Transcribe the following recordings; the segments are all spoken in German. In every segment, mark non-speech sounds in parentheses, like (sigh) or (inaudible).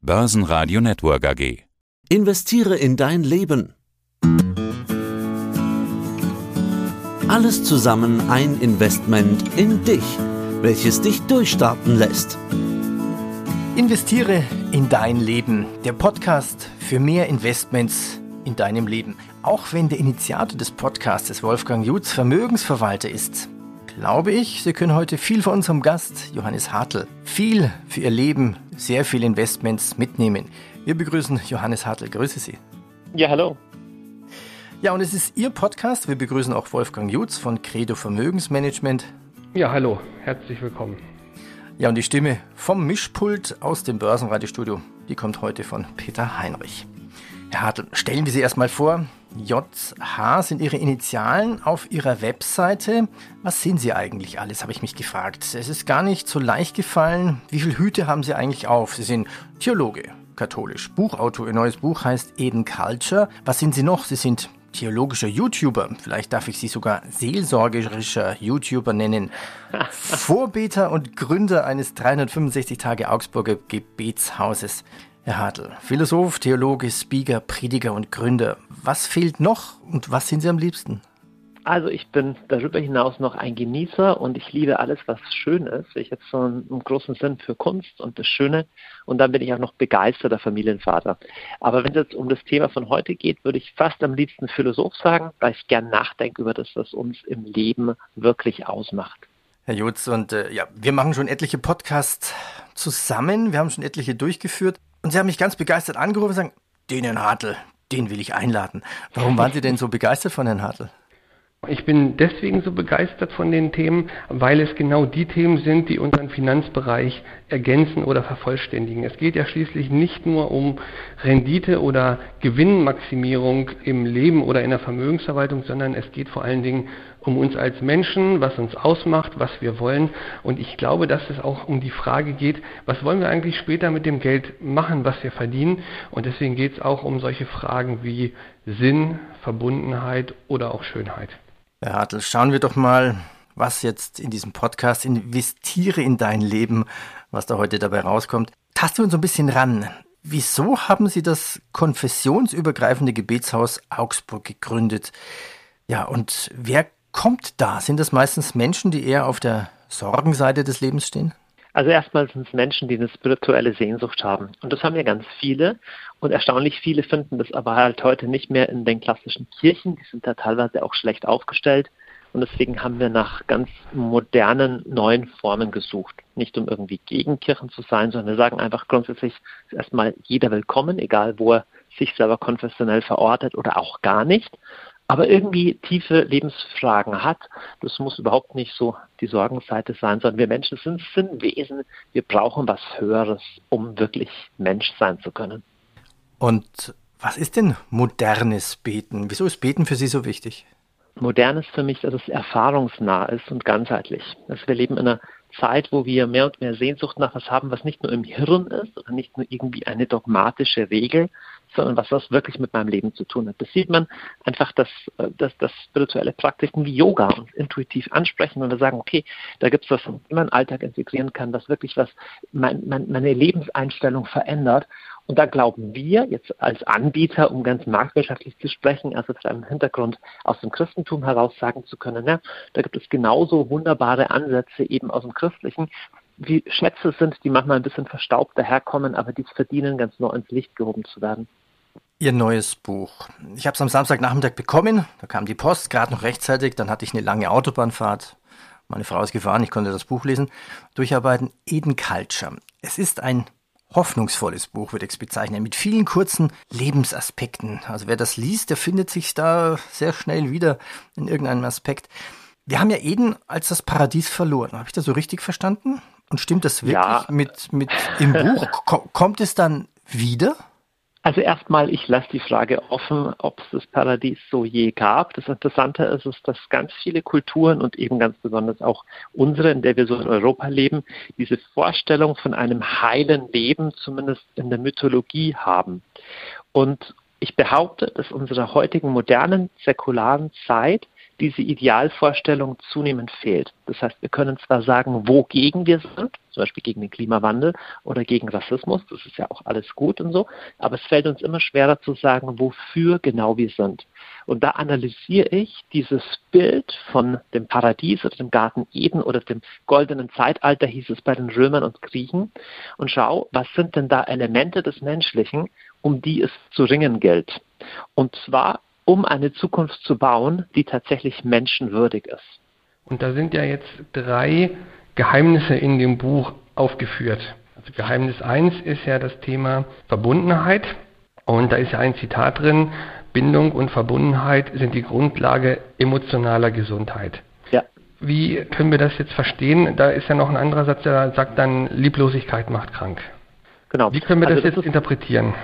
Börsenradio Network AG. Investiere in dein Leben. Alles zusammen ein Investment in dich, welches dich durchstarten lässt. Investiere in dein Leben. Der Podcast für mehr Investments in deinem Leben. Auch wenn der Initiator des Podcasts Wolfgang Jutz Vermögensverwalter ist, glaube ich, Sie können heute viel von unserem Gast Johannes Hartl, viel für Ihr Leben, sehr viele Investments mitnehmen. Wir begrüßen Johannes Hartl. Grüße Sie. Ja, hallo. Ja, und es ist Ihr Podcast. Wir begrüßen auch Wolfgang Jutz von Credo Vermögensmanagement. Ja, hallo. Herzlich willkommen. Ja, und die Stimme vom Mischpult aus dem Börsenradiostudio, die kommt heute von Peter Heinrich. Herr Hartl, stellen wir Sie erstmal vor. JH sind Ihre Initialen auf Ihrer Webseite. Was sind Sie eigentlich alles, habe ich mich gefragt. Es ist gar nicht so leicht gefallen. Wie viele Hüte haben Sie eigentlich auf? Sie sind Theologe, katholisch, Buchautor. Ihr neues Buch heißt Eden Culture. Was sind Sie noch? Sie sind theologischer YouTuber. Vielleicht darf ich Sie sogar seelsorgerischer YouTuber nennen. (laughs) Vorbeter und Gründer eines 365 Tage Augsburger Gebetshauses. Herr Hartl, Philosoph, Theologe, Speaker, Prediger und Gründer. Was fehlt noch und was sind Sie am liebsten? Also ich bin darüber hinaus noch ein Genießer und ich liebe alles, was schön ist. Ich habe so einen, einen, großen Sinn für Kunst und das Schöne und dann bin ich auch noch begeisterter Familienvater. Aber wenn es jetzt um das Thema von heute geht, würde ich fast am liebsten Philosoph sagen, weil ich gern nachdenke über das, was uns im Leben wirklich ausmacht. Herr Jutz, und äh, ja, wir machen schon etliche Podcasts zusammen, wir haben schon etliche durchgeführt. Und Sie haben mich ganz begeistert angerufen und sagen, den Herrn Hartl, den will ich einladen. Warum waren Sie denn so begeistert von Herrn Hartl? Ich bin deswegen so begeistert von den Themen, weil es genau die Themen sind, die unseren Finanzbereich ergänzen oder vervollständigen. Es geht ja schließlich nicht nur um Rendite oder Gewinnmaximierung im Leben oder in der Vermögensverwaltung, sondern es geht vor allen Dingen um uns als Menschen, was uns ausmacht, was wir wollen. Und ich glaube, dass es auch um die Frage geht, was wollen wir eigentlich später mit dem Geld machen, was wir verdienen. Und deswegen geht es auch um solche Fragen wie Sinn, Verbundenheit oder auch Schönheit. Herr Hartl, schauen wir doch mal, was jetzt in diesem Podcast investiere in dein Leben, was da heute dabei rauskommt. Tasten wir uns ein bisschen ran. Wieso haben Sie das konfessionsübergreifende Gebetshaus Augsburg gegründet? Ja, und wer kommt da? Sind das meistens Menschen, die eher auf der Sorgenseite des Lebens stehen? Also erstmal sind es Menschen, die eine spirituelle Sehnsucht haben. Und das haben ja ganz viele. Und erstaunlich viele finden das aber halt heute nicht mehr in den klassischen Kirchen. Die sind da teilweise auch schlecht aufgestellt. Und deswegen haben wir nach ganz modernen, neuen Formen gesucht. Nicht um irgendwie gegen Kirchen zu sein, sondern wir sagen einfach grundsätzlich ist erstmal jeder willkommen, egal wo er sich selber konfessionell verortet oder auch gar nicht aber irgendwie tiefe Lebensfragen hat. Das muss überhaupt nicht so die Sorgenseite sein, sondern wir Menschen sind Sinnwesen. Wir brauchen was Höheres, um wirklich Mensch sein zu können. Und was ist denn modernes Beten? Wieso ist Beten für Sie so wichtig? Modern ist für mich, dass es erfahrungsnah ist und ganzheitlich. Also wir leben in einer Zeit, wo wir mehr und mehr Sehnsucht nach was haben, was nicht nur im Hirn ist oder nicht nur irgendwie eine dogmatische Regel, sondern was das wirklich mit meinem Leben zu tun hat. Das sieht man einfach, dass, dass, dass spirituelle Praktiken wie Yoga uns intuitiv ansprechen und wir sagen, okay, da gibt es was, was man im Alltag integrieren kann, was wirklich was mein, mein, meine Lebenseinstellung verändert. Und da glauben wir jetzt als Anbieter, um ganz marktwirtschaftlich zu sprechen, also zu einem Hintergrund aus dem Christentum heraus sagen zu können, ne, da gibt es genauso wunderbare Ansätze eben aus dem Christlichen, wie Schätze sind, die manchmal ein bisschen verstaubt daherkommen, aber die verdienen, ganz neu ins Licht gehoben zu werden. Ihr neues Buch. Ich habe es am Samstagnachmittag bekommen. Da kam die Post gerade noch rechtzeitig. Dann hatte ich eine lange Autobahnfahrt. Meine Frau ist gefahren. Ich konnte das Buch lesen. Durcharbeiten. Eden Culture. Es ist ein hoffnungsvolles Buch, würde ich es bezeichnen, mit vielen kurzen Lebensaspekten. Also wer das liest, der findet sich da sehr schnell wieder in irgendeinem Aspekt. Wir haben ja Eden als das Paradies verloren. Habe ich das so richtig verstanden? Und stimmt das wirklich ja. mit, mit im Buch? Kommt es dann wieder? Also erstmal, ich lasse die Frage offen, ob es das Paradies so je gab. Das Interessante ist, ist, dass ganz viele Kulturen und eben ganz besonders auch unsere, in der wir so in Europa leben, diese Vorstellung von einem heilen Leben zumindest in der Mythologie haben. Und ich behaupte, dass unsere heutigen modernen, säkularen Zeit diese Idealvorstellung zunehmend fehlt. Das heißt, wir können zwar sagen, wogegen wir sind, zum Beispiel gegen den Klimawandel oder gegen Rassismus, das ist ja auch alles gut und so, aber es fällt uns immer schwerer zu sagen, wofür genau wir sind. Und da analysiere ich dieses Bild von dem Paradies oder dem Garten Eden oder dem goldenen Zeitalter, hieß es bei den Römern und Griechen, und schaue, was sind denn da Elemente des Menschlichen, um die es zu ringen gilt. Und zwar, um eine Zukunft zu bauen, die tatsächlich menschenwürdig ist. Und da sind ja jetzt drei Geheimnisse in dem Buch aufgeführt. Also Geheimnis 1 ist ja das Thema Verbundenheit. Und da ist ja ein Zitat drin, Bindung und Verbundenheit sind die Grundlage emotionaler Gesundheit. Ja. Wie können wir das jetzt verstehen? Da ist ja noch ein anderer Satz, der sagt dann, Lieblosigkeit macht krank. Genau. Wie können wir also das, das jetzt interpretieren?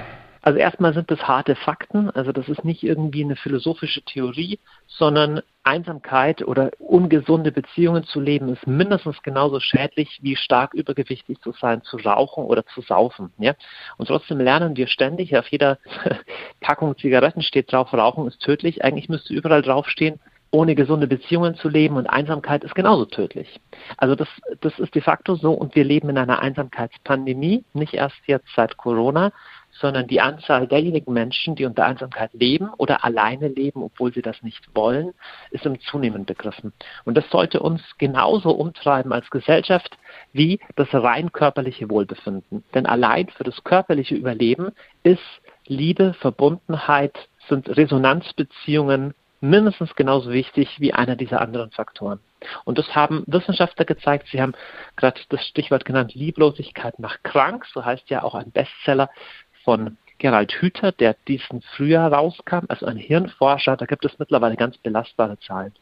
Also erstmal sind das harte Fakten, also das ist nicht irgendwie eine philosophische Theorie, sondern Einsamkeit oder ungesunde Beziehungen zu leben ist mindestens genauso schädlich wie stark übergewichtig zu sein, zu rauchen oder zu saufen. Ja? Und trotzdem lernen wir ständig, auf jeder (laughs) Packung Zigaretten steht drauf, Rauchen ist tödlich. Eigentlich müsste überall draufstehen, ohne gesunde Beziehungen zu leben und Einsamkeit ist genauso tödlich. Also das, das ist de facto so und wir leben in einer Einsamkeitspandemie, nicht erst jetzt seit Corona, sondern die Anzahl derjenigen Menschen, die unter Einsamkeit leben oder alleine leben, obwohl sie das nicht wollen, ist im Zunehmend begriffen. Und das sollte uns genauso umtreiben als Gesellschaft wie das rein körperliche Wohlbefinden. Denn allein für das körperliche Überleben ist Liebe, Verbundenheit, sind Resonanzbeziehungen mindestens genauso wichtig wie einer dieser anderen Faktoren. Und das haben Wissenschaftler gezeigt. Sie haben gerade das Stichwort genannt, Lieblosigkeit macht krank. So heißt ja auch ein Bestseller von Gerald Hüther, der diesen Frühjahr rauskam, also ein Hirnforscher, da gibt es mittlerweile ganz belastbare Zahlen.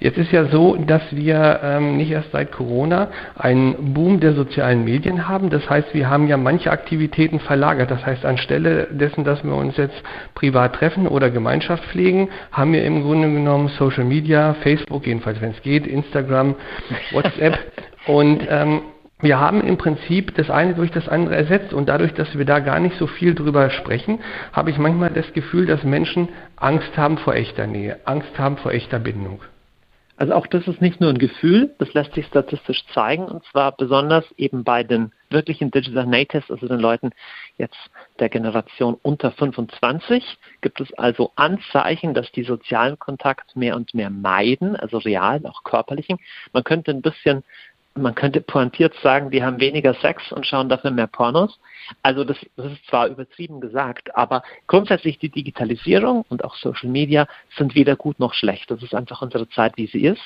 Jetzt ist ja so, dass wir ähm, nicht erst seit Corona einen Boom der sozialen Medien haben. Das heißt, wir haben ja manche Aktivitäten verlagert. Das heißt, anstelle dessen, dass wir uns jetzt privat treffen oder Gemeinschaft pflegen, haben wir im Grunde genommen Social Media, Facebook, jedenfalls wenn es geht, Instagram, WhatsApp. (laughs) Und ähm, wir haben im Prinzip das eine durch das andere ersetzt und dadurch, dass wir da gar nicht so viel drüber sprechen, habe ich manchmal das Gefühl, dass Menschen Angst haben vor echter Nähe, Angst haben vor echter Bindung. Also auch das ist nicht nur ein Gefühl, das lässt sich statistisch zeigen und zwar besonders eben bei den wirklichen Digital Natives, also den Leuten jetzt der Generation unter 25, gibt es also Anzeichen, dass die sozialen Kontakte mehr und mehr meiden, also realen, auch körperlichen. Man könnte ein bisschen man könnte pointiert sagen, die haben weniger Sex und schauen dafür mehr Pornos. Also das, das, ist zwar übertrieben gesagt, aber grundsätzlich die Digitalisierung und auch Social Media sind weder gut noch schlecht. Das ist einfach unsere Zeit, wie sie ist.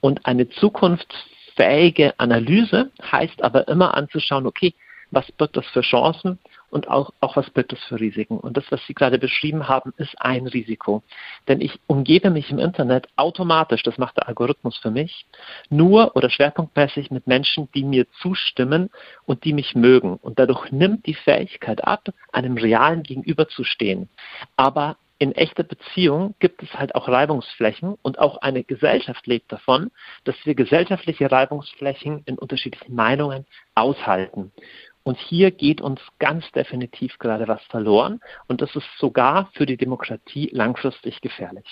Und eine zukunftsfähige Analyse heißt aber immer anzuschauen, okay, was birgt das für Chancen und auch, auch was birgt es für Risiken. Und das, was Sie gerade beschrieben haben, ist ein Risiko. Denn ich umgebe mich im Internet automatisch, das macht der Algorithmus für mich, nur oder schwerpunktmäßig mit Menschen, die mir zustimmen und die mich mögen. Und dadurch nimmt die Fähigkeit ab, einem realen Gegenüber zu stehen. Aber in echter Beziehung gibt es halt auch Reibungsflächen und auch eine Gesellschaft lebt davon, dass wir gesellschaftliche Reibungsflächen in unterschiedlichen Meinungen aushalten. Und hier geht uns ganz definitiv gerade was verloren. Und das ist sogar für die Demokratie langfristig gefährlich.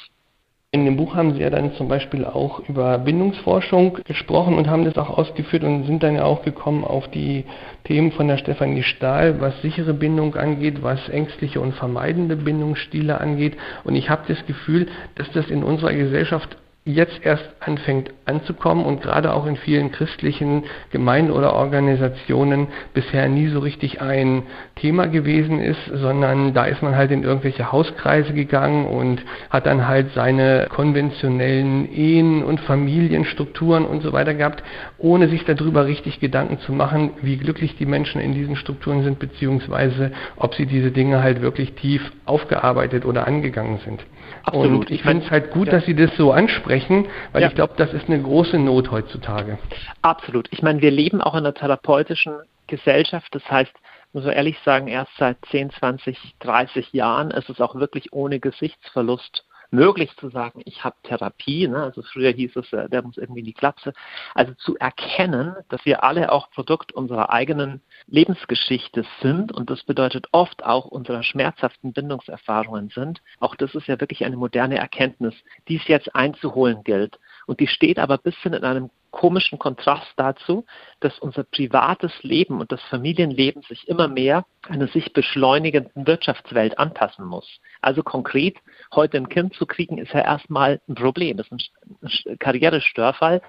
In dem Buch haben Sie ja dann zum Beispiel auch über Bindungsforschung gesprochen und haben das auch ausgeführt und sind dann ja auch gekommen auf die Themen von der Stefanie Stahl, was sichere Bindung angeht, was ängstliche und vermeidende Bindungsstile angeht. Und ich habe das Gefühl, dass das in unserer Gesellschaft jetzt erst anfängt anzukommen und gerade auch in vielen christlichen Gemeinden oder Organisationen bisher nie so richtig ein Thema gewesen ist, sondern da ist man halt in irgendwelche Hauskreise gegangen und hat dann halt seine konventionellen Ehen und Familienstrukturen und so weiter gehabt, ohne sich darüber richtig Gedanken zu machen, wie glücklich die Menschen in diesen Strukturen sind, beziehungsweise ob sie diese Dinge halt wirklich tief aufgearbeitet oder angegangen sind. Absolut. Und ich finde es halt gut, ja. dass Sie das so ansprechen, weil ja. ich glaube, das ist eine große Not heutzutage. Absolut. Ich meine, wir leben auch in einer therapeutischen Gesellschaft. Das heißt, muss man ehrlich sagen, erst seit 10, 20, 30 Jahren ist es auch wirklich ohne Gesichtsverlust möglich zu sagen, ich habe Therapie, ne? also früher hieß es, äh, der muss irgendwie in die Klapse, also zu erkennen, dass wir alle auch Produkt unserer eigenen Lebensgeschichte sind und das bedeutet oft auch unserer schmerzhaften Bindungserfahrungen sind. Auch das ist ja wirklich eine moderne Erkenntnis, die es jetzt einzuholen gilt. Und die steht aber ein bisschen in einem komischen Kontrast dazu, dass unser privates Leben und das Familienleben sich immer mehr einer sich beschleunigenden Wirtschaftswelt anpassen muss. Also konkret, heute ein Kind zu kriegen, ist ja erstmal ein Problem, ist ein Karrierestörfall.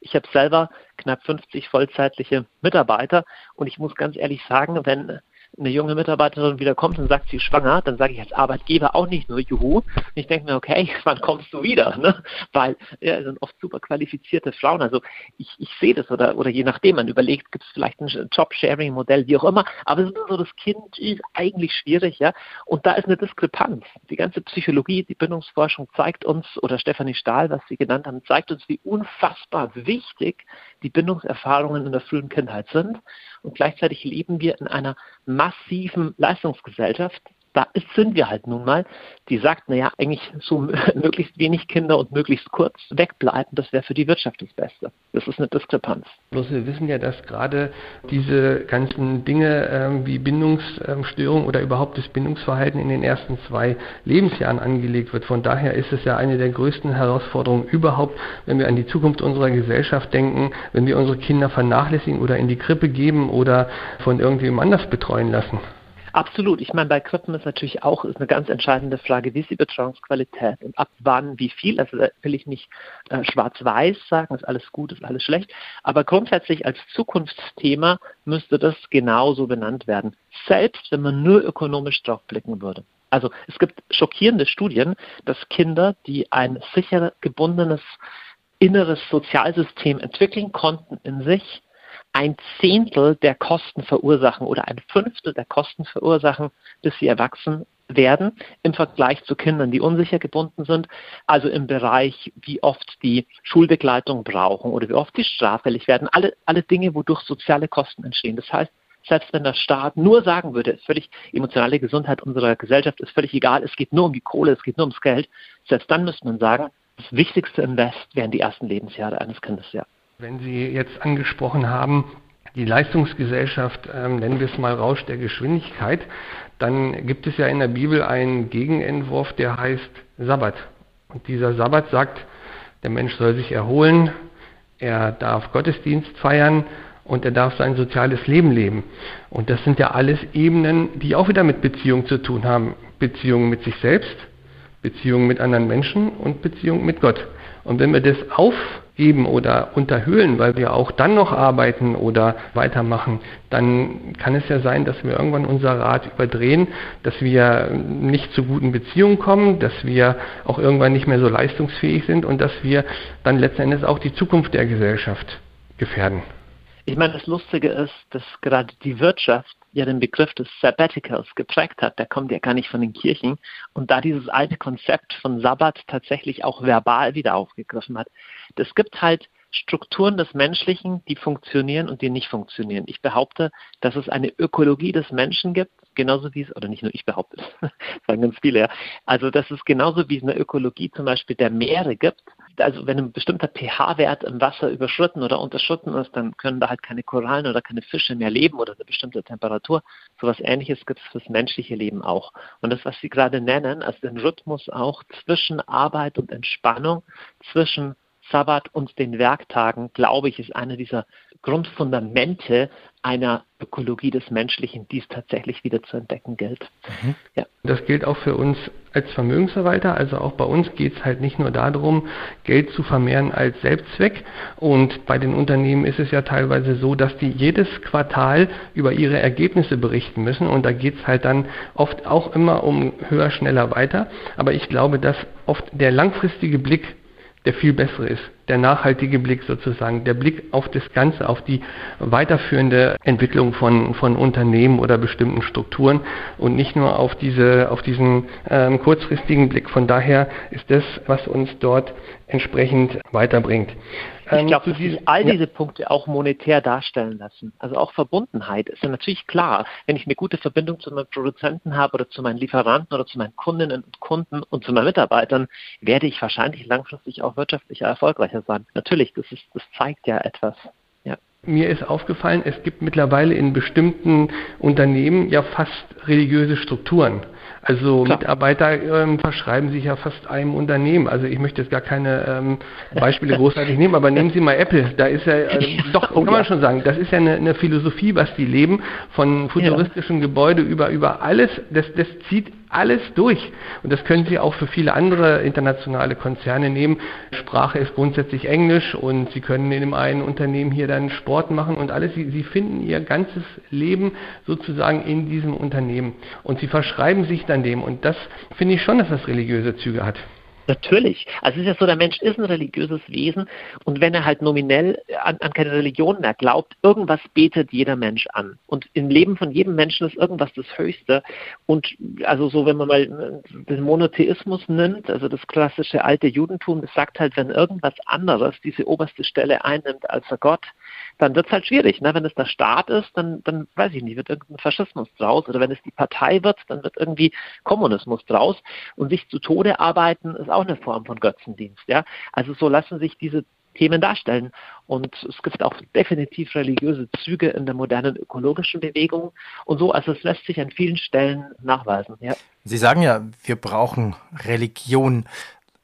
Ich habe selber knapp 50 vollzeitliche Mitarbeiter und ich muss ganz ehrlich sagen, wenn eine junge Mitarbeiterin wieder kommt und sagt, sie ist schwanger, dann sage ich als Arbeitgeber auch nicht nur Juhu. Ich denke mir, okay, (laughs) wann kommst du wieder? Ne? Weil ja, sind oft super qualifizierte Frauen. Also ich, ich sehe das oder, oder je nachdem, man überlegt, gibt es vielleicht ein Job-Sharing-Modell, wie auch immer. Aber so das Kind ist eigentlich schwierig, ja. Und da ist eine Diskrepanz. Die ganze Psychologie, die Bindungsforschung zeigt uns, oder Stefanie Stahl, was Sie genannt haben, zeigt uns, wie unfassbar wichtig die Bindungserfahrungen in der frühen Kindheit sind. Und gleichzeitig leben wir in einer massiven Leistungsgesellschaft, da sind wir halt nun mal, die sagt, naja, eigentlich so (laughs) möglichst wenig Kinder und möglichst kurz wegbleiben, das wäre für die Wirtschaft das Beste. Das ist eine Diskrepanz. Bloß wir wissen ja, dass gerade diese ganzen Dinge ähm, wie Bindungsstörung oder überhaupt das Bindungsverhalten in den ersten zwei Lebensjahren angelegt wird. Von daher ist es ja eine der größten Herausforderungen überhaupt, wenn wir an die Zukunft unserer Gesellschaft denken, wenn wir unsere Kinder vernachlässigen oder in die Krippe geben oder von irgendjemand anders betreuen lassen. Absolut. Ich meine, bei Krippen ist natürlich auch ist eine ganz entscheidende Frage, wie ist die Betreuungsqualität und ab wann, wie viel. Also da will ich nicht äh, schwarz-weiß sagen, ist alles gut, ist alles schlecht. Aber grundsätzlich als Zukunftsthema müsste das genauso benannt werden. Selbst wenn man nur ökonomisch drauf blicken würde. Also es gibt schockierende Studien, dass Kinder, die ein sicher gebundenes inneres Sozialsystem entwickeln konnten in sich, ein Zehntel der Kosten verursachen oder ein Fünftel der Kosten verursachen, bis sie erwachsen werden im Vergleich zu Kindern, die unsicher gebunden sind, also im Bereich, wie oft die Schulbegleitung brauchen oder wie oft die straffällig werden, alle, alle Dinge, wodurch soziale Kosten entstehen. Das heißt, selbst wenn der Staat nur sagen würde, völlig emotionale Gesundheit unserer Gesellschaft ist völlig egal, es geht nur um die Kohle, es geht nur ums Geld, selbst dann müsste man sagen, das wichtigste Invest wären die ersten Lebensjahre eines Kindes, ja. Wenn Sie jetzt angesprochen haben, die Leistungsgesellschaft, ähm, nennen wir es mal Rausch der Geschwindigkeit, dann gibt es ja in der Bibel einen Gegenentwurf, der heißt Sabbat. Und dieser Sabbat sagt, der Mensch soll sich erholen, er darf Gottesdienst feiern und er darf sein soziales Leben leben. Und das sind ja alles Ebenen, die auch wieder mit Beziehung zu tun haben. Beziehung mit sich selbst, Beziehung mit anderen Menschen und Beziehung mit Gott. Und wenn wir das aufheben oder unterhöhlen, weil wir auch dann noch arbeiten oder weitermachen, dann kann es ja sein, dass wir irgendwann unser Rad überdrehen, dass wir nicht zu guten Beziehungen kommen, dass wir auch irgendwann nicht mehr so leistungsfähig sind und dass wir dann letzten Endes auch die Zukunft der Gesellschaft gefährden. Ich meine, das Lustige ist, dass gerade die Wirtschaft ja den Begriff des Sabbaticals geprägt hat. Der kommt ja gar nicht von den Kirchen. Und da dieses alte Konzept von Sabbat tatsächlich auch verbal wieder aufgegriffen hat. Das gibt halt Strukturen des Menschlichen, die funktionieren und die nicht funktionieren. Ich behaupte, dass es eine Ökologie des Menschen gibt, genauso wie es, oder nicht nur ich behaupte, das sagen (laughs) ganz viele, ja. Also, dass es genauso wie es eine Ökologie zum Beispiel der Meere gibt, also wenn ein bestimmter pH-Wert im Wasser überschritten oder unterschritten ist, dann können da halt keine Korallen oder keine Fische mehr leben oder eine bestimmte Temperatur. So etwas ähnliches gibt es fürs menschliche Leben auch. Und das, was Sie gerade nennen, also den Rhythmus auch zwischen Arbeit und Entspannung, zwischen Sabbat und den Werktagen, glaube ich, ist einer dieser Grundfundamente einer Ökologie des Menschlichen, die es tatsächlich wieder zu entdecken gilt. Mhm. Ja. Das gilt auch für uns als Vermögensverwalter. Also auch bei uns geht es halt nicht nur darum, Geld zu vermehren als Selbstzweck. Und bei den Unternehmen ist es ja teilweise so, dass die jedes Quartal über ihre Ergebnisse berichten müssen. Und da geht es halt dann oft auch immer um höher, schneller, weiter. Aber ich glaube, dass oft der langfristige Blick der viel bessere ist. der nachhaltige Blick sozusagen, der Blick auf das Ganze, auf die weiterführende Entwicklung von, von Unternehmen oder bestimmten Strukturen und nicht nur auf diese, auf diesen ähm, kurzfristigen Blick. Von daher ist das, was uns dort entsprechend weiterbringt. Ich glaube, dass sich all diese Punkte auch monetär darstellen lassen. Also auch Verbundenheit ist ja natürlich klar. Wenn ich eine gute Verbindung zu meinem Produzenten habe oder zu meinen Lieferanten oder zu meinen Kundinnen und Kunden und zu meinen Mitarbeitern, werde ich wahrscheinlich langfristig auch wirtschaftlicher erfolgreicher sein. Natürlich, das, ist, das zeigt ja etwas. Ja. Mir ist aufgefallen, es gibt mittlerweile in bestimmten Unternehmen ja fast religiöse Strukturen. Also Klar. Mitarbeiter ähm, verschreiben sich ja fast einem Unternehmen. Also ich möchte jetzt gar keine ähm, Beispiele (laughs) großartig nehmen, aber nehmen Sie mal Apple. Da ist ja, äh, doch, kann man schon sagen, das ist ja eine, eine Philosophie, was die leben, von futuristischen ja. Gebäude über, über alles. Das, das zieht alles durch. Und das können Sie auch für viele andere internationale Konzerne nehmen. Sprache ist grundsätzlich Englisch und Sie können in dem einen Unternehmen hier dann Sport machen und alles. Sie, Sie finden Ihr ganzes Leben sozusagen in diesem Unternehmen. Und Sie verschreiben sich dann dem. Und das finde ich schon, dass das religiöse Züge hat. Natürlich. Also es ist ja so, der Mensch ist ein religiöses Wesen und wenn er halt nominell an, an, keine Religion mehr glaubt, irgendwas betet jeder Mensch an. Und im Leben von jedem Menschen ist irgendwas das Höchste. Und also so, wenn man mal den Monotheismus nimmt, also das klassische alte Judentum, das sagt halt, wenn irgendwas anderes diese oberste Stelle einnimmt als der Gott, dann wird es halt schwierig. Ne? Wenn es der Staat ist, dann, dann weiß ich nicht, wird irgendein Faschismus draus. Oder wenn es die Partei wird, dann wird irgendwie Kommunismus draus. Und sich zu Tode arbeiten ist auch eine Form von Götzendienst. Ja? Also so lassen sich diese Themen darstellen. Und es gibt auch definitiv religiöse Züge in der modernen ökologischen Bewegung und so. Also es lässt sich an vielen Stellen nachweisen. Ja. Sie sagen ja, wir brauchen Religion.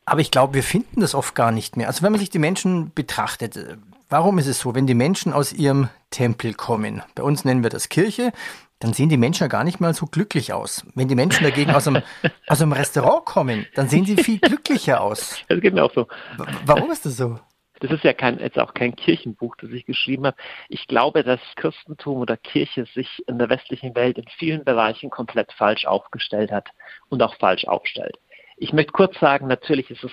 Aber ich glaube, wir finden das oft gar nicht mehr. Also wenn man sich die Menschen betrachtet, Warum ist es so, wenn die Menschen aus ihrem Tempel kommen, bei uns nennen wir das Kirche, dann sehen die Menschen ja gar nicht mal so glücklich aus. Wenn die Menschen dagegen aus einem, (laughs) aus einem Restaurant kommen, dann sehen sie viel glücklicher aus. Das geht mir auch so. Warum ist das so? Das ist ja kein, jetzt auch kein Kirchenbuch, das ich geschrieben habe. Ich glaube, dass Christentum oder Kirche sich in der westlichen Welt in vielen Bereichen komplett falsch aufgestellt hat und auch falsch aufstellt. Ich möchte kurz sagen, natürlich ist es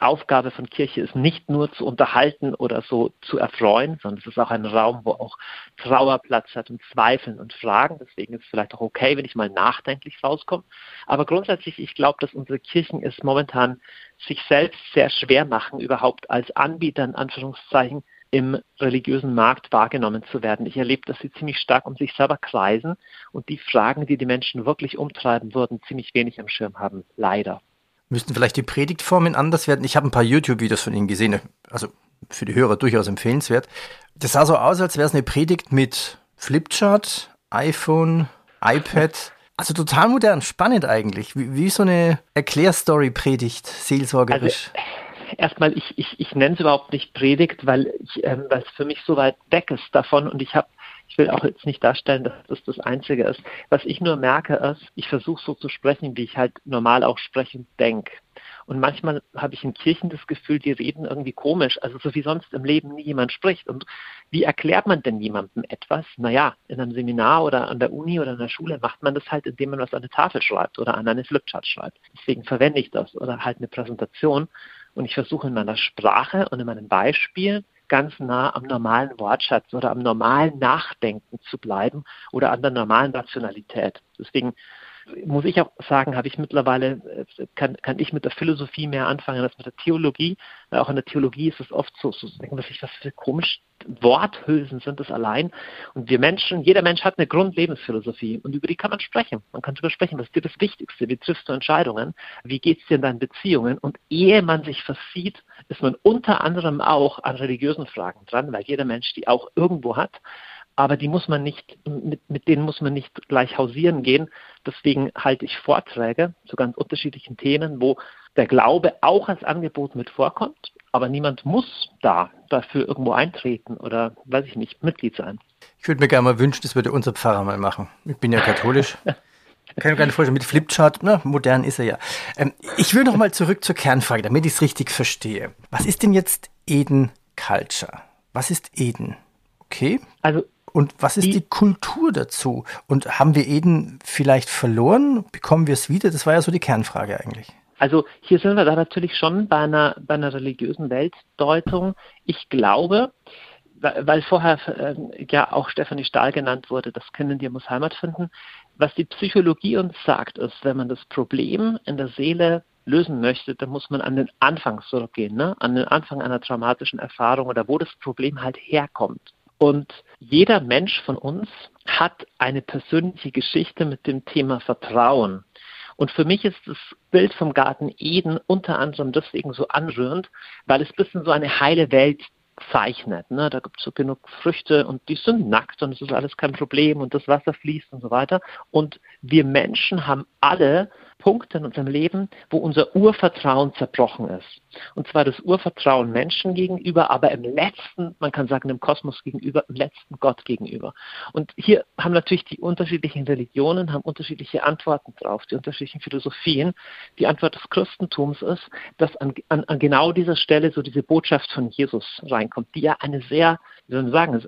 Aufgabe von Kirche ist nicht nur zu unterhalten oder so zu erfreuen, sondern es ist auch ein Raum, wo auch Trauer Platz hat und Zweifeln und Fragen. Deswegen ist es vielleicht auch okay, wenn ich mal nachdenklich rauskomme. Aber grundsätzlich, ich glaube, dass unsere Kirchen es momentan sich selbst sehr schwer machen, überhaupt als Anbieter in Anführungszeichen im religiösen Markt wahrgenommen zu werden. Ich erlebe, dass sie ziemlich stark um sich selber kreisen und die Fragen, die die Menschen wirklich umtreiben würden, ziemlich wenig am Schirm haben. Leider. Müssten vielleicht die Predigtformen anders werden? Ich habe ein paar YouTube-Videos von Ihnen gesehen, also für die Hörer durchaus empfehlenswert. Das sah so aus, als wäre es eine Predigt mit Flipchart, iPhone, iPad. Also total modern, spannend eigentlich. Wie, wie so eine Erklärstory-Predigt, seelsorgerisch. Also, erstmal, ich, ich, ich nenne es überhaupt nicht Predigt, weil, ich, ähm, weil es für mich so weit weg ist davon und ich habe ich will auch jetzt nicht darstellen, dass das das Einzige ist. Was ich nur merke, ist, ich versuche so zu sprechen, wie ich halt normal auch sprechend denke. Und manchmal habe ich in Kirchen das Gefühl, die reden irgendwie komisch, also so wie sonst im Leben nie jemand spricht. Und wie erklärt man denn jemandem etwas? Naja, in einem Seminar oder an der Uni oder in der Schule macht man das halt, indem man was an eine Tafel schreibt oder an eine Flipchart schreibt. Deswegen verwende ich das oder halt eine Präsentation. Und ich versuche in meiner Sprache und in meinem Beispiel ganz nah am normalen Wortschatz oder am normalen Nachdenken zu bleiben oder an der normalen Rationalität. Deswegen muss ich auch sagen, habe ich mittlerweile, äh, kann, kann ich mit der Philosophie mehr anfangen als mit der Theologie. Auch in der Theologie ist es oft so, so denken wir sich, was für komisch Worthülsen sind es allein. Und wir Menschen, jeder Mensch hat eine Grundlebensphilosophie und über die kann man sprechen. Man kann darüber sprechen, was ist dir das Wichtigste? Wie triffst du Entscheidungen? Wie geht es dir in deinen Beziehungen? Und ehe man sich versieht, ist man unter anderem auch an religiösen Fragen dran, weil jeder Mensch die auch irgendwo hat aber die muss man nicht, mit, mit denen muss man nicht gleich hausieren gehen. Deswegen halte ich Vorträge zu ganz unterschiedlichen Themen, wo der Glaube auch als Angebot mit vorkommt, aber niemand muss da dafür irgendwo eintreten oder, weiß ich nicht, Mitglied sein. Ich würde mir gerne mal wünschen, das würde unser Pfarrer mal machen. Ich bin ja katholisch. (laughs) Kann ich mir gar nicht vorstellen, mit Flipchart, na, modern ist er ja. Ähm, ich will noch mal zurück zur Kernfrage, damit ich es richtig verstehe. Was ist denn jetzt Eden Culture? Was ist Eden? Okay. Also und was ist die, die, Kultur dazu? Und haben wir Eden vielleicht verloren? Bekommen wir es wieder? Das war ja so die Kernfrage eigentlich. Also hier sind wir da natürlich schon bei einer, bei einer religiösen Weltdeutung. Ich glaube, weil vorher äh, ja auch Stefanie Stahl genannt wurde, das Kind dir muss Heimat finden. Was die Psychologie uns sagt, ist, wenn man das Problem in der Seele lösen möchte, dann muss man an den Anfang zurückgehen, ne? an den Anfang einer traumatischen Erfahrung oder wo das Problem halt herkommt. Und jeder Mensch von uns hat eine persönliche Geschichte mit dem Thema Vertrauen. Und für mich ist das Bild vom Garten Eden unter anderem deswegen so anrührend, weil es ein bisschen so eine heile Welt zeichnet. Ne? Da gibt es so genug Früchte und die sind nackt und es ist alles kein Problem und das Wasser fließt und so weiter. Und wir Menschen haben alle Punkte in unserem Leben, wo unser Urvertrauen zerbrochen ist. Und zwar das Urvertrauen Menschen gegenüber, aber im letzten, man kann sagen, dem Kosmos gegenüber, im letzten Gott gegenüber. Und hier haben natürlich die unterschiedlichen Religionen, haben unterschiedliche Antworten drauf, die unterschiedlichen Philosophien. Die Antwort des Christentums ist, dass an, an, an genau dieser Stelle so diese Botschaft von Jesus reinkommt, die ja eine sehr, wie soll man sagen,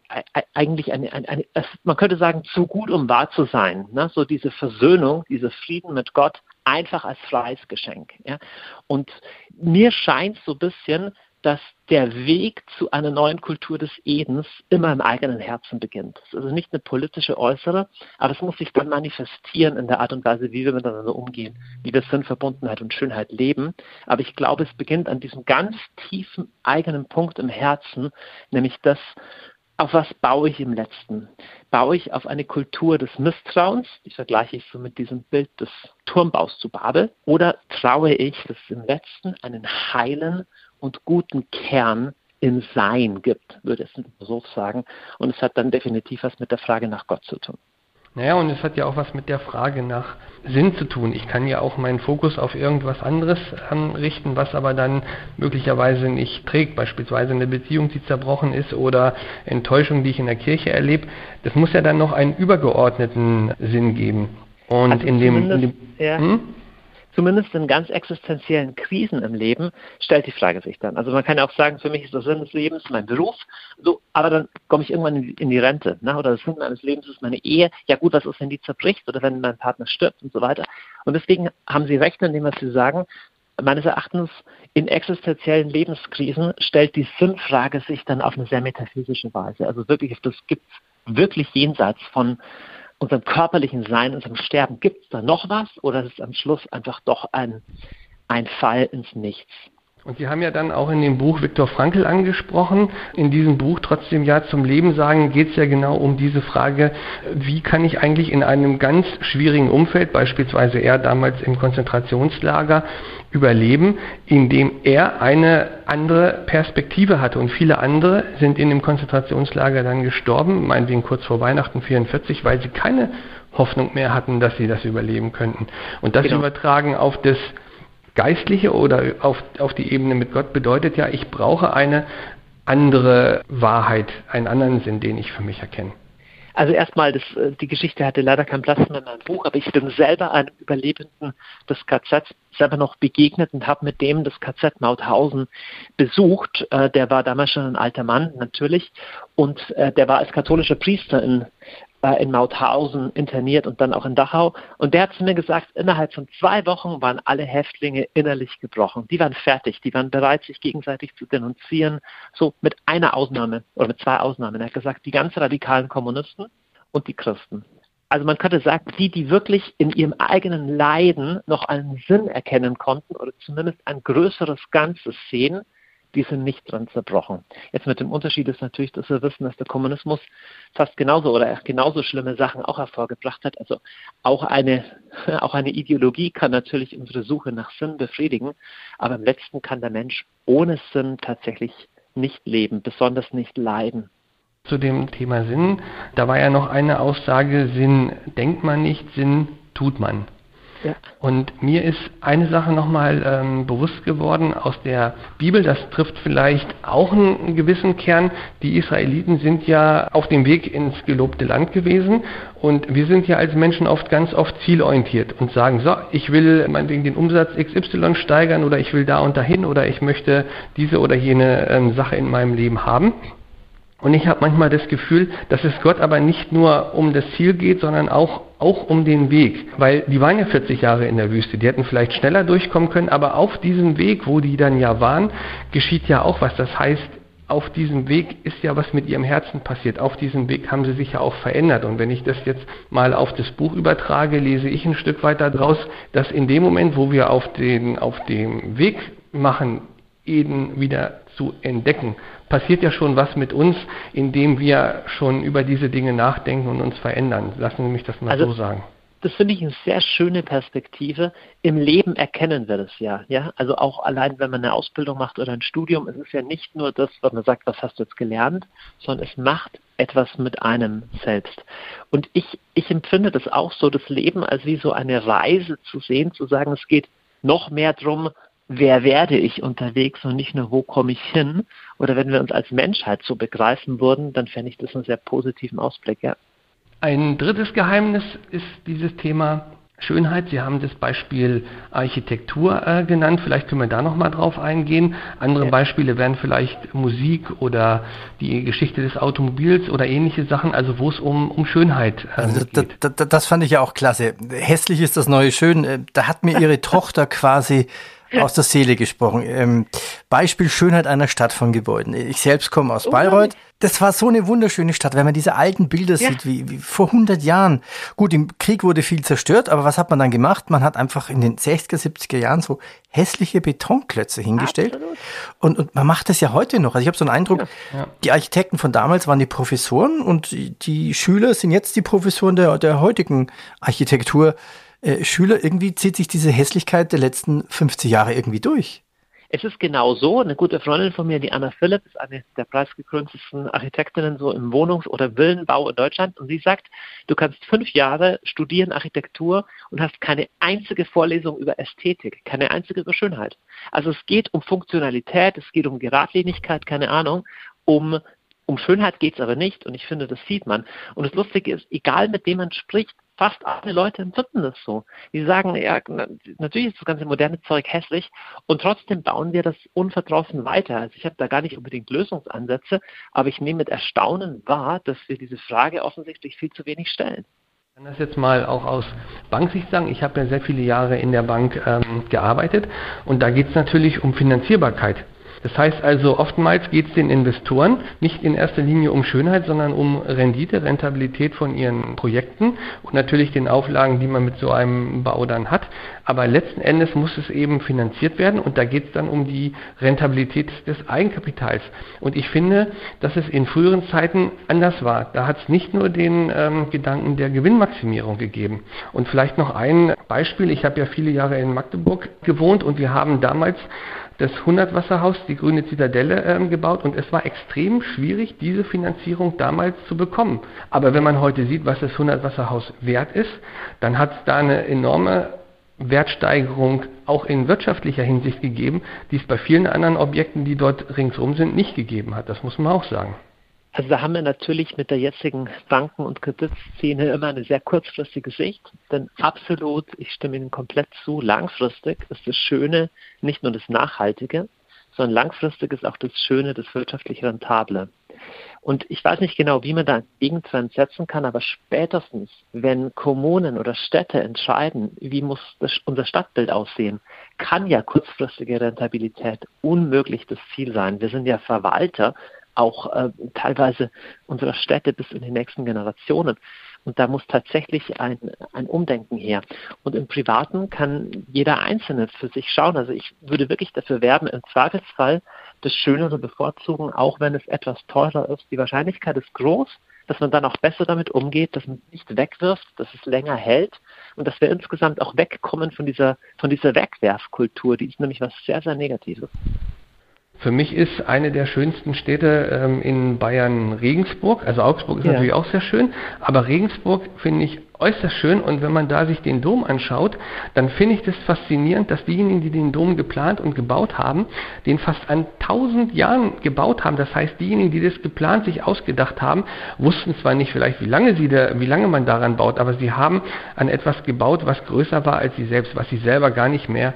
eigentlich eine, eine, eine man könnte sagen, zu gut, um wahr zu sein. Ne? So diese Versöhnung, dieser Frieden mit Gott, einfach als freies Geschenk. Ja? Und mir scheint so ein bisschen, dass der Weg zu einer neuen Kultur des Edens immer im eigenen Herzen beginnt. Das ist also nicht eine politische äußere, aber es muss sich dann manifestieren in der Art und Weise, wie wir miteinander umgehen, wie wir Sinn, Verbundenheit und Schönheit leben. Aber ich glaube, es beginnt an diesem ganz tiefen eigenen Punkt im Herzen, nämlich das, auf was baue ich im letzten? Baue ich auf eine Kultur des Misstrauens, die vergleiche ich so mit diesem Bild des Turmbaus zu Babel, oder traue ich, dass es im letzten einen heilen und guten Kern im Sein gibt, würde es ein Philosoph sagen. Und es hat dann definitiv was mit der Frage nach Gott zu tun. Naja, und es hat ja auch was mit der Frage nach Sinn zu tun. Ich kann ja auch meinen Fokus auf irgendwas anderes richten, was aber dann möglicherweise nicht trägt. Beispielsweise eine Beziehung, die zerbrochen ist oder Enttäuschung, die ich in der Kirche erlebe. Das muss ja dann noch einen übergeordneten Sinn geben. Und also in dem, in dem ja. hm? Zumindest in ganz existenziellen Krisen im Leben, stellt die Frage sich dann. Also man kann ja auch sagen, für mich ist der Sinn des Lebens mein Beruf, so, aber dann komme ich irgendwann in die, Rente. Ne? Oder der Sinn meines Lebens ist meine Ehe. Ja gut, was ist, wenn die zerbricht oder wenn mein Partner stirbt und so weiter. Und deswegen haben Sie recht in dem, was Sie sagen. Meines Erachtens in existenziellen Lebenskrisen stellt die Sinnfrage sich dann auf eine sehr metaphysische Weise. Also wirklich, das gibt es wirklich jenseits von unserem körperlichen Sein, unserem Sterben, gibt es da noch was oder ist es am Schluss einfach doch ein, ein Fall ins Nichts? Und Sie haben ja dann auch in dem Buch Viktor Frankl angesprochen. In diesem Buch Trotzdem Ja zum Leben sagen geht es ja genau um diese Frage, wie kann ich eigentlich in einem ganz schwierigen Umfeld, beispielsweise er damals im Konzentrationslager, überleben, indem er eine andere Perspektive hatte. Und viele andere sind in dem Konzentrationslager dann gestorben, meinetwegen kurz vor Weihnachten 44, weil sie keine Hoffnung mehr hatten, dass sie das überleben könnten. Und das genau. Übertragen auf das Geistliche oder auf, auf die Ebene mit Gott bedeutet ja, ich brauche eine andere Wahrheit, einen anderen Sinn, den ich für mich erkenne. Also erstmal, das, äh, die Geschichte hatte leider keinen Platz mehr in meinem Buch, aber ich bin selber einem Überlebenden des KZ selber noch begegnet und habe mit dem das KZ Mauthausen besucht. Äh, der war damals schon ein alter Mann, natürlich, und äh, der war als katholischer Priester in äh, in Mauthausen interniert und dann auch in Dachau. Und der hat zu mir gesagt, innerhalb von zwei Wochen waren alle Häftlinge innerlich gebrochen. Die waren fertig, die waren bereit, sich gegenseitig zu denunzieren. So mit einer Ausnahme oder mit zwei Ausnahmen. Er hat gesagt, die ganz radikalen Kommunisten und die Christen. Also man könnte sagen, die, die wirklich in ihrem eigenen Leiden noch einen Sinn erkennen konnten oder zumindest ein größeres Ganzes sehen, die sind nicht dran zerbrochen. Jetzt mit dem Unterschied ist natürlich, dass wir wissen, dass der Kommunismus fast genauso oder genauso schlimme Sachen auch hervorgebracht hat. Also auch eine, (laughs) auch eine Ideologie kann natürlich unsere Suche nach Sinn befriedigen, aber im letzten kann der Mensch ohne Sinn tatsächlich nicht leben, besonders nicht leiden. Zu dem Thema Sinn, da war ja noch eine Aussage, Sinn denkt man nicht, Sinn tut man. Und mir ist eine Sache nochmal ähm, bewusst geworden aus der Bibel, das trifft vielleicht auch einen gewissen Kern. Die Israeliten sind ja auf dem Weg ins gelobte Land gewesen und wir sind ja als Menschen oft ganz oft zielorientiert und sagen, so, ich will meinetwegen den Umsatz XY steigern oder ich will da und dahin oder ich möchte diese oder jene ähm, Sache in meinem Leben haben. Und ich habe manchmal das Gefühl, dass es Gott aber nicht nur um das Ziel geht, sondern auch auch um den Weg, weil die waren ja 40 Jahre in der Wüste, die hätten vielleicht schneller durchkommen können, aber auf diesem Weg, wo die dann ja waren, geschieht ja auch was. Das heißt, auf diesem Weg ist ja was mit ihrem Herzen passiert. Auf diesem Weg haben sie sich ja auch verändert. Und wenn ich das jetzt mal auf das Buch übertrage, lese ich ein Stück weiter draus, dass in dem Moment, wo wir auf den, auf dem Weg machen, Eden wieder zu entdecken, passiert ja schon was mit uns, indem wir schon über diese Dinge nachdenken und uns verändern. Lassen Sie mich das mal also, so sagen. Das finde ich eine sehr schöne Perspektive. Im Leben erkennen wir das ja, ja. Also auch allein, wenn man eine Ausbildung macht oder ein Studium, es ist ja nicht nur das, was man sagt, was hast du jetzt gelernt, sondern es macht etwas mit einem selbst. Und ich, ich empfinde das auch so, das Leben als wie so eine Reise zu sehen, zu sagen, es geht noch mehr darum, wer werde ich unterwegs und nicht nur, wo komme ich hin. Oder wenn wir uns als Menschheit so begreifen würden, dann fände ich das einen sehr positiven Ausblick, ja. Ein drittes Geheimnis ist dieses Thema Schönheit. Sie haben das Beispiel Architektur äh, genannt. Vielleicht können wir da nochmal drauf eingehen. Andere ja. Beispiele wären vielleicht Musik oder die Geschichte des Automobils oder ähnliche Sachen, also wo es um, um Schönheit äh, also geht. Das, das, das fand ich ja auch klasse. Hässlich ist das neue Schön. Äh, da hat mir (laughs) Ihre Tochter quasi (laughs) aus der Seele gesprochen. Ähm, Beispiel Schönheit einer Stadt von Gebäuden. Ich selbst komme aus Bayreuth. Das war so eine wunderschöne Stadt, wenn man diese alten Bilder ja. sieht, wie, wie vor 100 Jahren. Gut, im Krieg wurde viel zerstört, aber was hat man dann gemacht? Man hat einfach in den 60er, 70er Jahren so hässliche Betonklötze hingestellt. Und, und man macht das ja heute noch. Also ich habe so einen Eindruck, ja. Ja. die Architekten von damals waren die Professoren und die Schüler sind jetzt die Professoren der, der heutigen Architektur. Äh, Schüler, irgendwie zieht sich diese Hässlichkeit der letzten 50 Jahre irgendwie durch. Es ist genau so. Eine gute Freundin von mir, die Anna Philipp, ist eine der preisgekröntesten Architektinnen so im Wohnungs- oder Villenbau in Deutschland. Und sie sagt, du kannst fünf Jahre studieren Architektur und hast keine einzige Vorlesung über Ästhetik, keine einzige über Schönheit. Also es geht um Funktionalität, es geht um Geradlinigkeit, keine Ahnung, um um Schönheit geht es aber nicht und ich finde, das sieht man. Und das Lustige ist, egal mit dem man spricht, fast alle Leute empfinden das so. Die sagen, ja, natürlich ist das ganze moderne Zeug hässlich und trotzdem bauen wir das unverdrossen weiter. Also ich habe da gar nicht unbedingt Lösungsansätze, aber ich nehme mit Erstaunen wahr, dass wir diese Frage offensichtlich viel zu wenig stellen. Ich kann das jetzt mal auch aus Banksicht sagen. Ich habe ja sehr viele Jahre in der Bank ähm, gearbeitet und da geht es natürlich um Finanzierbarkeit. Das heißt also, oftmals geht es den Investoren nicht in erster Linie um Schönheit, sondern um Rendite, Rentabilität von ihren Projekten und natürlich den Auflagen, die man mit so einem Bau dann hat. Aber letzten Endes muss es eben finanziert werden und da geht es dann um die Rentabilität des Eigenkapitals. Und ich finde, dass es in früheren Zeiten anders war. Da hat es nicht nur den ähm, Gedanken der Gewinnmaximierung gegeben. Und vielleicht noch ein Beispiel. Ich habe ja viele Jahre in Magdeburg gewohnt und wir haben damals das 100-Wasserhaus, die grüne Zitadelle, ähm, gebaut und es war extrem schwierig, diese Finanzierung damals zu bekommen. Aber wenn man heute sieht, was das 100-Wasserhaus wert ist, dann hat es da eine enorme Wertsteigerung auch in wirtschaftlicher Hinsicht gegeben, die es bei vielen anderen Objekten, die dort ringsum sind, nicht gegeben hat. Das muss man auch sagen. Also da haben wir natürlich mit der jetzigen Banken- und Kreditszene immer eine sehr kurzfristige Sicht, denn absolut, ich stimme Ihnen komplett zu, langfristig ist das Schöne nicht nur das Nachhaltige, sondern langfristig ist auch das Schöne, das wirtschaftlich Rentable. Und ich weiß nicht genau, wie man da einen Gegentrend setzen kann, aber spätestens, wenn Kommunen oder Städte entscheiden, wie muss unser Stadtbild aussehen, kann ja kurzfristige Rentabilität unmöglich das Ziel sein. Wir sind ja Verwalter auch äh, teilweise unserer Städte bis in die nächsten Generationen. Und da muss tatsächlich ein, ein Umdenken her. Und im Privaten kann jeder Einzelne für sich schauen. Also ich würde wirklich dafür werben, im Zweifelsfall das Schönere bevorzugen, auch wenn es etwas teurer ist. Die Wahrscheinlichkeit ist groß, dass man dann auch besser damit umgeht, dass man es nicht wegwirft, dass es länger hält und dass wir insgesamt auch wegkommen von dieser, von dieser Wegwerfkultur. Die ist nämlich was sehr, sehr Negatives. Für mich ist eine der schönsten Städte ähm, in Bayern Regensburg. Also Augsburg ist ja. natürlich auch sehr schön, aber Regensburg finde ich äußerst schön und wenn man da sich den Dom anschaut, dann finde ich das faszinierend, dass diejenigen, die den Dom geplant und gebaut haben, den fast an tausend Jahren gebaut haben. Das heißt, diejenigen, die das geplant sich ausgedacht haben, wussten zwar nicht vielleicht, wie lange sie da, wie lange man daran baut, aber sie haben an etwas gebaut, was größer war als sie selbst, was sie selber gar nicht mehr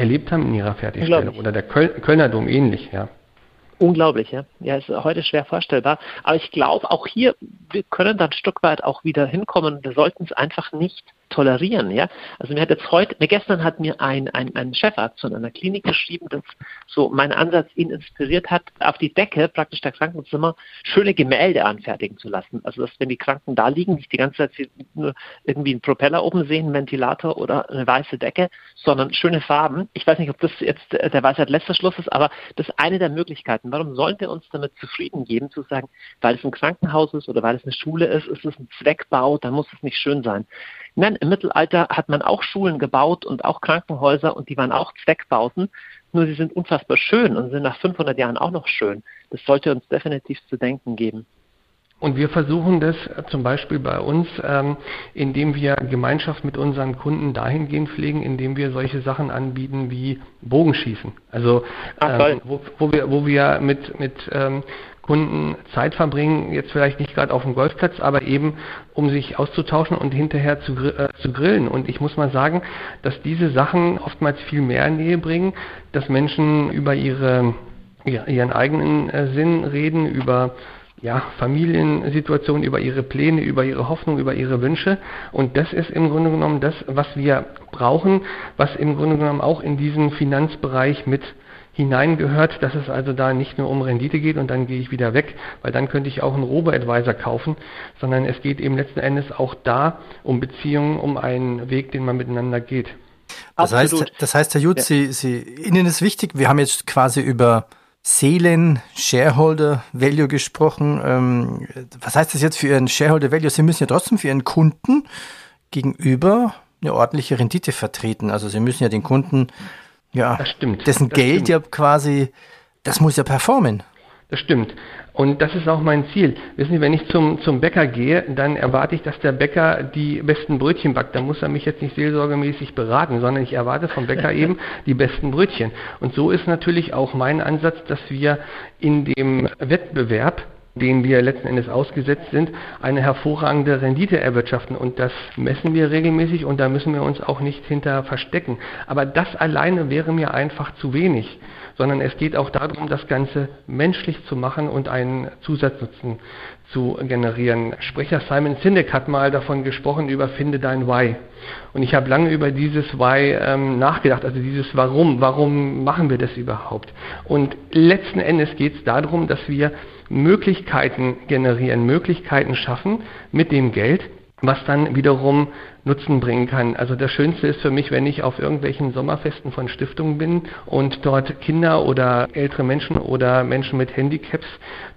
erlebt haben in ihrer Fertigstellung. Oder der Köl Kölner Dom ähnlich, ja. Unglaublich, ja. Ja, ist heute schwer vorstellbar. Aber ich glaube, auch hier, wir können dann ein Stück weit auch wieder hinkommen. Wir sollten es einfach nicht tolerieren, ja. Also mir hat jetzt heute, mir gestern hat mir ein, ein, ein Chefarzt von einer Klinik geschrieben, dass so mein Ansatz ihn inspiriert hat, auf die Decke praktisch der Krankenzimmer schöne Gemälde anfertigen zu lassen. Also dass wenn die Kranken da liegen, nicht die ganze Zeit nur irgendwie einen Propeller oben sehen, einen Ventilator oder eine weiße Decke, sondern schöne Farben. Ich weiß nicht, ob das jetzt der Weisheit letzter Schluss ist, aber das ist eine der Möglichkeiten. Warum sollen wir uns damit zufrieden geben, zu sagen, weil es ein Krankenhaus ist oder weil es eine Schule ist, ist es ein Zweckbau, dann muss es nicht schön sein. Nein, im Mittelalter hat man auch Schulen gebaut und auch Krankenhäuser und die waren auch Zweckbauten, nur sie sind unfassbar schön und sind nach 500 Jahren auch noch schön. Das sollte uns definitiv zu denken geben. Und wir versuchen das zum Beispiel bei uns, ähm, indem wir Gemeinschaft mit unseren Kunden dahingehend pflegen, indem wir solche Sachen anbieten wie Bogenschießen. Also ähm, wo, wo, wir, wo wir mit, mit ähm, Kunden Zeit verbringen, jetzt vielleicht nicht gerade auf dem Golfplatz, aber eben um sich auszutauschen und hinterher zu, äh, zu grillen. Und ich muss mal sagen, dass diese Sachen oftmals viel mehr Nähe bringen, dass Menschen über ihre, ihren eigenen äh, Sinn reden, über ja, Familiensituationen, über ihre Pläne, über ihre Hoffnung, über ihre Wünsche. Und das ist im Grunde genommen das, was wir brauchen, was im Grunde genommen auch in diesen Finanzbereich mit hineingehört, dass es also da nicht nur um Rendite geht und dann gehe ich wieder weg, weil dann könnte ich auch einen Robo-Advisor kaufen, sondern es geht eben letzten Endes auch da um Beziehungen, um einen Weg, den man miteinander geht. Das heißt, das heißt, Herr Jut, ja. Sie, Sie, Ihnen ist wichtig, wir haben jetzt quasi über Seelen, Shareholder Value gesprochen. Ähm, was heißt das jetzt für Ihren Shareholder Value? Sie müssen ja trotzdem für Ihren Kunden gegenüber eine ordentliche Rendite vertreten. Also Sie müssen ja den Kunden ja, das stimmt. Dessen das Geld stimmt. ja quasi, das muss ja performen. Das stimmt. Und das ist auch mein Ziel. Wissen Sie, wenn ich zum, zum Bäcker gehe, dann erwarte ich, dass der Bäcker die besten Brötchen backt. Da muss er mich jetzt nicht seelsorgemäßig beraten, sondern ich erwarte vom Bäcker (laughs) eben die besten Brötchen. Und so ist natürlich auch mein Ansatz, dass wir in dem Wettbewerb denen wir letzten Endes ausgesetzt sind, eine hervorragende Rendite erwirtschaften. Und das messen wir regelmäßig und da müssen wir uns auch nicht hinter verstecken. Aber das alleine wäre mir einfach zu wenig, sondern es geht auch darum, das Ganze menschlich zu machen und einen Zusatznutzen zu generieren. Sprecher Simon Sinek hat mal davon gesprochen, über Finde dein Why. Und ich habe lange über dieses Why ähm, nachgedacht, also dieses Warum. Warum machen wir das überhaupt? Und letzten Endes geht es darum, dass wir Möglichkeiten generieren, Möglichkeiten schaffen mit dem Geld, was dann wiederum Nutzen bringen kann. Also das Schönste ist für mich, wenn ich auf irgendwelchen Sommerfesten von Stiftungen bin und dort Kinder oder ältere Menschen oder Menschen mit Handicaps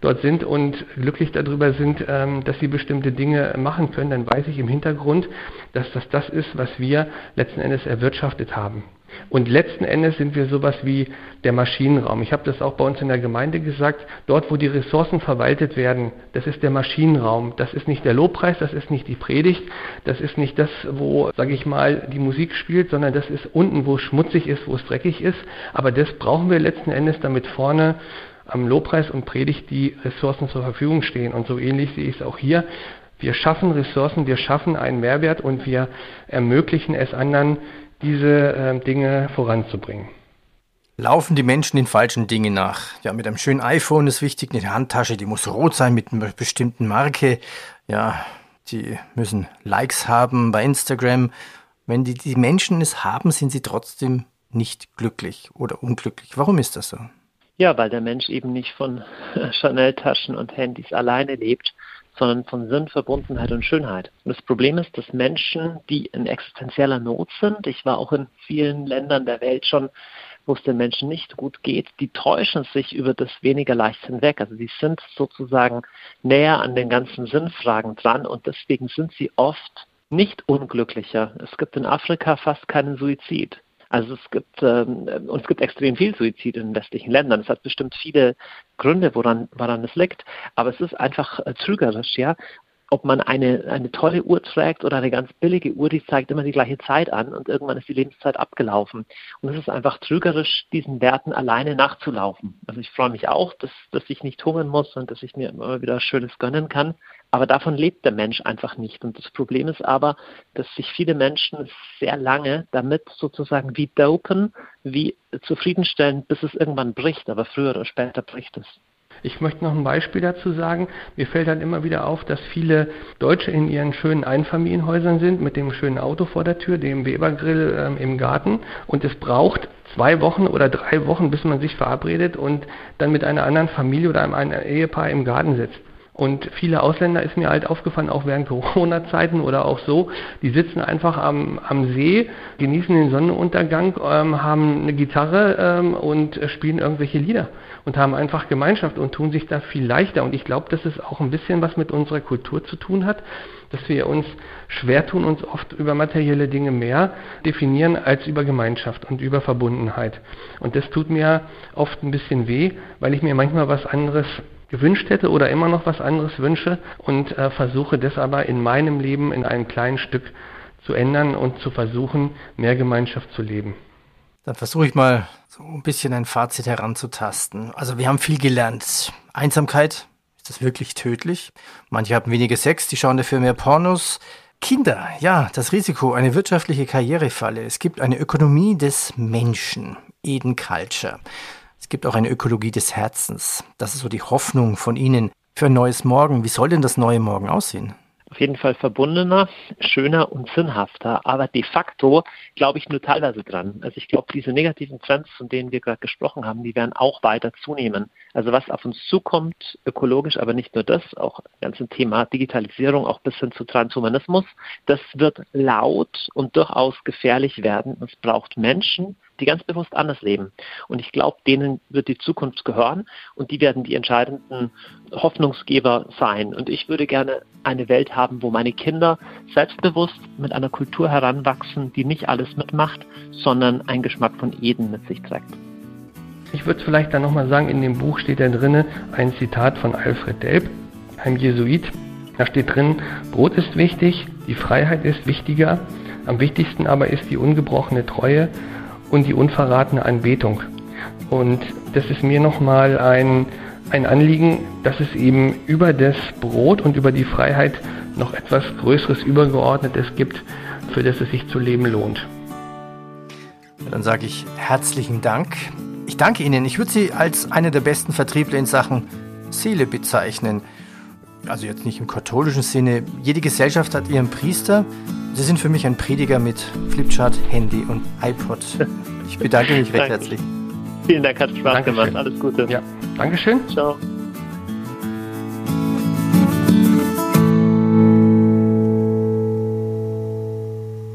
dort sind und glücklich darüber sind, ähm, dass sie bestimmte Dinge machen können, dann weiß ich im Hintergrund, dass das das ist, was wir letzten Endes erwirtschaftet haben. Und letzten Endes sind wir sowas wie der Maschinenraum. Ich habe das auch bei uns in der Gemeinde gesagt, dort wo die Ressourcen verwaltet werden, das ist der Maschinenraum. Das ist nicht der Lobpreis, das ist nicht die Predigt, das ist nicht das, wo, sage ich mal, die Musik spielt, sondern das ist unten, wo es schmutzig ist, wo es dreckig ist. Aber das brauchen wir letzten Endes, damit vorne am Lobpreis und Predigt die Ressourcen zur Verfügung stehen. Und so ähnlich sehe ich es auch hier. Wir schaffen Ressourcen, wir schaffen einen Mehrwert und wir ermöglichen es anderen, diese äh, Dinge voranzubringen. Laufen die Menschen den falschen Dingen nach? Ja, mit einem schönen iPhone ist wichtig, eine Handtasche, die muss rot sein mit einer bestimmten Marke. Ja, die müssen Likes haben bei Instagram. Wenn die, die Menschen es haben, sind sie trotzdem nicht glücklich oder unglücklich. Warum ist das so? Ja, weil der Mensch eben nicht von (laughs) Chanel-Taschen und Handys alleine lebt, sondern von Sinn, Verbundenheit und Schönheit. Und das Problem ist, dass Menschen, die in existenzieller Not sind, ich war auch in vielen Ländern der Welt schon, wo es den Menschen nicht gut geht, die täuschen sich über das weniger leicht hinweg. Also sie sind sozusagen näher an den ganzen Sinnfragen dran und deswegen sind sie oft nicht unglücklicher. Es gibt in Afrika fast keinen Suizid. Also es gibt ähm, und es gibt extrem viel Suizid in westlichen Ländern. Es hat bestimmt viele Gründe, woran, woran es liegt. Aber es ist einfach äh, trügerisch, ja. Ob man eine, eine tolle Uhr trägt oder eine ganz billige Uhr, die zeigt immer die gleiche Zeit an und irgendwann ist die Lebenszeit abgelaufen. Und es ist einfach trügerisch, diesen Werten alleine nachzulaufen. Also ich freue mich auch, dass, dass ich nicht hungern muss und dass ich mir immer wieder Schönes gönnen kann. Aber davon lebt der Mensch einfach nicht. Und das Problem ist aber, dass sich viele Menschen sehr lange damit sozusagen wie dopen, wie zufriedenstellen, bis es irgendwann bricht. Aber früher oder später bricht es. Ich möchte noch ein Beispiel dazu sagen. Mir fällt dann immer wieder auf, dass viele Deutsche in ihren schönen Einfamilienhäusern sind, mit dem schönen Auto vor der Tür, dem Webergrill ähm, im Garten. Und es braucht zwei Wochen oder drei Wochen, bis man sich verabredet und dann mit einer anderen Familie oder einem, einem Ehepaar im Garten sitzt. Und viele Ausländer ist mir halt aufgefallen, auch während Corona-Zeiten oder auch so, die sitzen einfach am, am See, genießen den Sonnenuntergang, ähm, haben eine Gitarre ähm, und spielen irgendwelche Lieder und haben einfach Gemeinschaft und tun sich da viel leichter. Und ich glaube, dass es auch ein bisschen was mit unserer Kultur zu tun hat, dass wir uns schwer tun, uns oft über materielle Dinge mehr definieren als über Gemeinschaft und über Verbundenheit. Und das tut mir oft ein bisschen weh, weil ich mir manchmal was anderes gewünscht hätte oder immer noch was anderes wünsche und äh, versuche das aber in meinem Leben in einem kleinen Stück zu ändern und zu versuchen, mehr Gemeinschaft zu leben. Dann versuche ich mal so ein bisschen ein Fazit heranzutasten. Also wir haben viel gelernt. Einsamkeit, ist das wirklich tödlich? Manche haben weniger Sex, die schauen dafür mehr Pornos. Kinder, ja, das Risiko, eine wirtschaftliche Karrierefalle. Es gibt eine Ökonomie des Menschen, Eden Culture. Es gibt auch eine Ökologie des Herzens. Das ist so die Hoffnung von Ihnen für ein neues Morgen. Wie soll denn das neue Morgen aussehen? auf jeden Fall verbundener, schöner und sinnhafter, aber de facto glaube ich nur teilweise dran. Also ich glaube, diese negativen Trends, von denen wir gerade gesprochen haben, die werden auch weiter zunehmen. Also was auf uns zukommt, ökologisch, aber nicht nur das, auch ganze Thema Digitalisierung, auch bis hin zu Transhumanismus, das wird laut und durchaus gefährlich werden. Es braucht Menschen, die ganz bewusst anders leben. Und ich glaube, denen wird die Zukunft gehören und die werden die entscheidenden Hoffnungsgeber sein. Und ich würde gerne eine Welt haben, wo meine Kinder selbstbewusst mit einer Kultur heranwachsen, die nicht alles mitmacht, sondern einen Geschmack von Eden mit sich trägt. Ich würde vielleicht dann nochmal sagen, in dem Buch steht da drin ein Zitat von Alfred Delp, einem Jesuit. Da steht drin, Brot ist wichtig, die Freiheit ist wichtiger, am wichtigsten aber ist die ungebrochene Treue und die unverratene Anbetung. Und das ist mir nochmal ein, ein Anliegen, dass es eben über das Brot und über die Freiheit noch etwas Größeres, Übergeordnetes gibt, für das es sich zu leben lohnt. Dann sage ich herzlichen Dank. Ich danke Ihnen. Ich würde Sie als eine der besten Vertriebler in Sachen Seele bezeichnen. Also jetzt nicht im katholischen Sinne. Jede Gesellschaft hat ihren Priester. Sie sind für mich ein Prediger mit Flipchart, Handy und iPod. Ich bedanke mich recht herzlich. Vielen Dank, hat Spaß Dankeschön. gemacht. Alles Gute. Ja, Dankeschön. Ciao.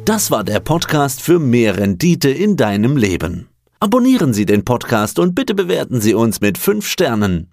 Das war der Podcast für mehr Rendite in deinem Leben. Abonnieren Sie den Podcast und bitte bewerten Sie uns mit 5 Sternen.